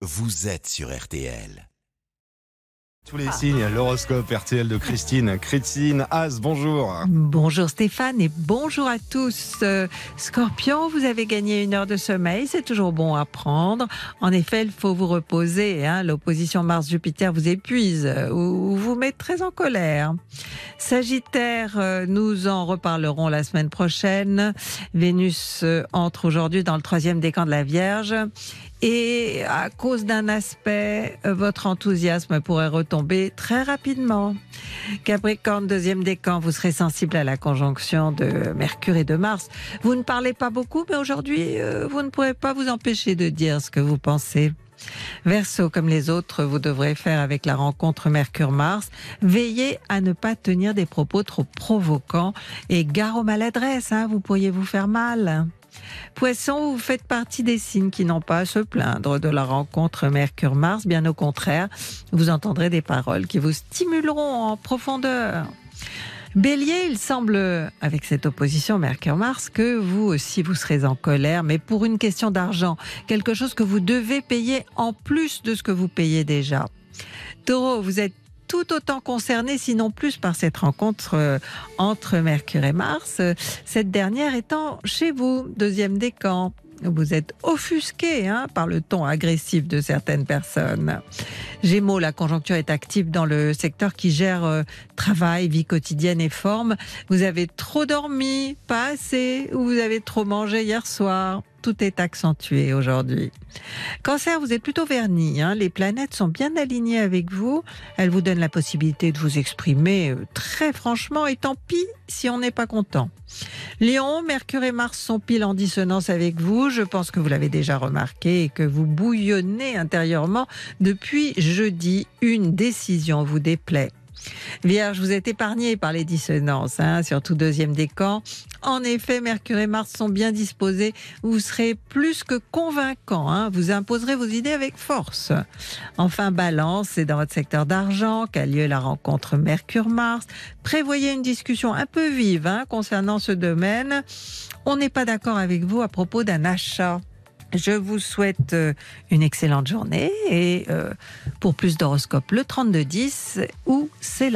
vous êtes sur RTL. Tous les signes, l'horoscope RTL de Christine. Christine As, bonjour. Bonjour Stéphane et bonjour à tous. Euh, Scorpion, vous avez gagné une heure de sommeil, c'est toujours bon à prendre. En effet, il faut vous reposer. Hein. L'opposition Mars-Jupiter vous épuise euh, ou vous met très en colère. Sagittaire, euh, nous en reparlerons la semaine prochaine. Vénus entre aujourd'hui dans le troisième décan de la Vierge. Et à cause d'un aspect, votre enthousiasme pourrait retomber très rapidement. Capricorne, deuxième décan, vous serez sensible à la conjonction de Mercure et de Mars. Vous ne parlez pas beaucoup, mais aujourd'hui, euh, vous ne pourrez pas vous empêcher de dire ce que vous pensez. Verseau, comme les autres, vous devrez faire avec la rencontre Mercure-Mars. Veillez à ne pas tenir des propos trop provoquants et gare aux maladresses, hein, vous pourriez vous faire mal. Poisson, vous faites partie des signes qui n'ont pas à se plaindre de la rencontre Mercure-Mars. Bien au contraire, vous entendrez des paroles qui vous stimuleront en profondeur. Bélier, il semble, avec cette opposition Mercure-Mars, que vous aussi vous serez en colère, mais pour une question d'argent, quelque chose que vous devez payer en plus de ce que vous payez déjà. Taureau, vous êtes tout autant concerné, sinon plus, par cette rencontre euh, entre Mercure et Mars, cette dernière étant chez vous, deuxième décan. Vous êtes offusqué hein, par le ton agressif de certaines personnes. Gémeaux, la conjoncture est active dans le secteur qui gère euh, travail, vie quotidienne et forme. Vous avez trop dormi, pas assez, ou vous avez trop mangé hier soir? Tout est accentué aujourd'hui. Cancer, vous êtes plutôt verni. Hein. Les planètes sont bien alignées avec vous. Elles vous donnent la possibilité de vous exprimer euh, très franchement. Et tant pis si on n'est pas content. Lion, Mercure et Mars sont pile en dissonance avec vous. Je pense que vous l'avez déjà remarqué et que vous bouillonnez intérieurement depuis jeudi. Une décision vous déplaît. Vierge, vous êtes épargné par les dissonances, hein, surtout deuxième décan. En effet, Mercure et Mars sont bien disposés. Vous serez plus que convaincant. Hein. Vous imposerez vos idées avec force. Enfin, Balance, c'est dans votre secteur d'argent qu'a lieu la rencontre Mercure-Mars. Prévoyez une discussion un peu vive hein, concernant ce domaine. On n'est pas d'accord avec vous à propos d'un achat. Je vous souhaite euh, une excellente journée et euh, pour plus d'horoscopes, le 3210 ou c'est.